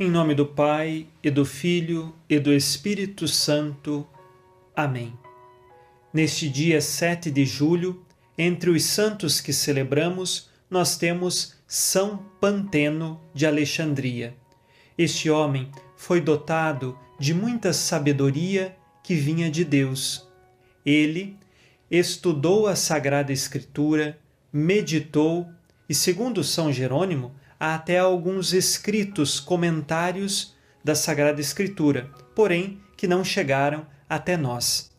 Em nome do Pai, e do Filho, e do Espírito Santo. Amém. Neste dia 7 de julho, entre os santos que celebramos, nós temos São Panteno de Alexandria. Este homem foi dotado de muita sabedoria que vinha de Deus. Ele estudou a Sagrada Escritura, meditou e, segundo São Jerônimo, há até alguns escritos, comentários da Sagrada Escritura, porém que não chegaram até nós.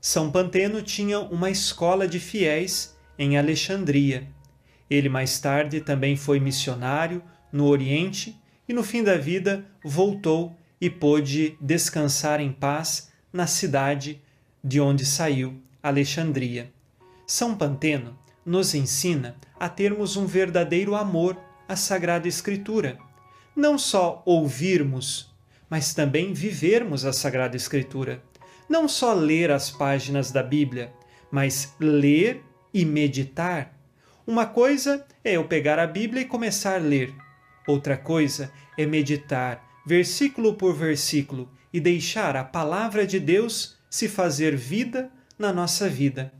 São Panteno tinha uma escola de fiéis em Alexandria. Ele mais tarde também foi missionário no Oriente e no fim da vida voltou e pôde descansar em paz na cidade de onde saiu, Alexandria. São Panteno nos ensina a termos um verdadeiro amor a Sagrada Escritura. Não só ouvirmos, mas também vivermos a Sagrada Escritura. Não só ler as páginas da Bíblia, mas ler e meditar. Uma coisa é eu pegar a Bíblia e começar a ler. Outra coisa é meditar, versículo por versículo, e deixar a palavra de Deus se fazer vida na nossa vida.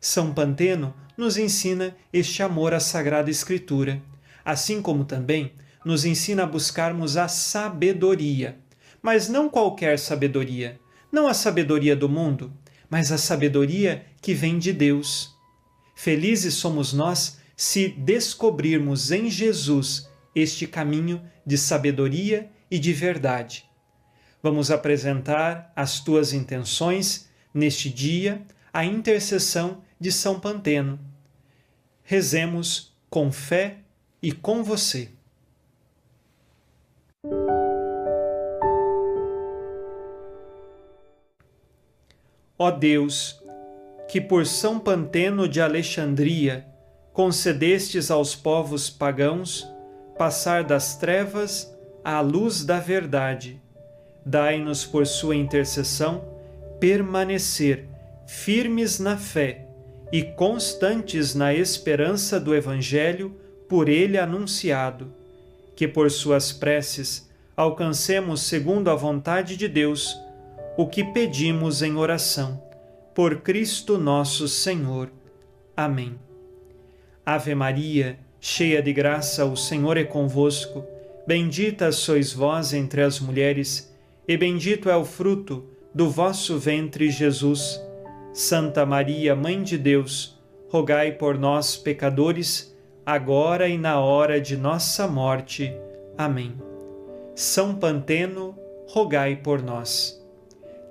São Panteno nos ensina este amor à Sagrada Escritura assim como também nos ensina a buscarmos a sabedoria, mas não qualquer sabedoria, não a sabedoria do mundo, mas a sabedoria que vem de Deus. Felizes somos nós se descobrirmos em Jesus este caminho de sabedoria e de verdade. Vamos apresentar as tuas intenções neste dia, a intercessão de São Panteno. Rezemos com fé e com você. Ó Deus, que por São Panteno de Alexandria concedestes aos povos pagãos passar das trevas à luz da verdade, dai-nos por sua intercessão permanecer firmes na fé e constantes na esperança do Evangelho por ele anunciado, que por suas preces alcancemos, segundo a vontade de Deus, o que pedimos em oração. Por Cristo nosso Senhor. Amém. Ave Maria, cheia de graça, o Senhor é convosco. Bendita sois vós entre as mulheres, e bendito é o fruto do vosso ventre, Jesus. Santa Maria, Mãe de Deus, rogai por nós, pecadores, agora e na hora de nossa morte. Amém. São Panteno, rogai por nós.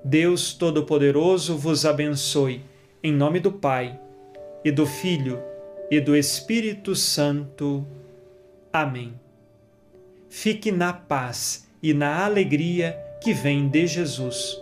Deus Todo-Poderoso vos abençoe, em nome do Pai, e do Filho, e do Espírito Santo. Amém. Fique na paz e na alegria que vem de Jesus.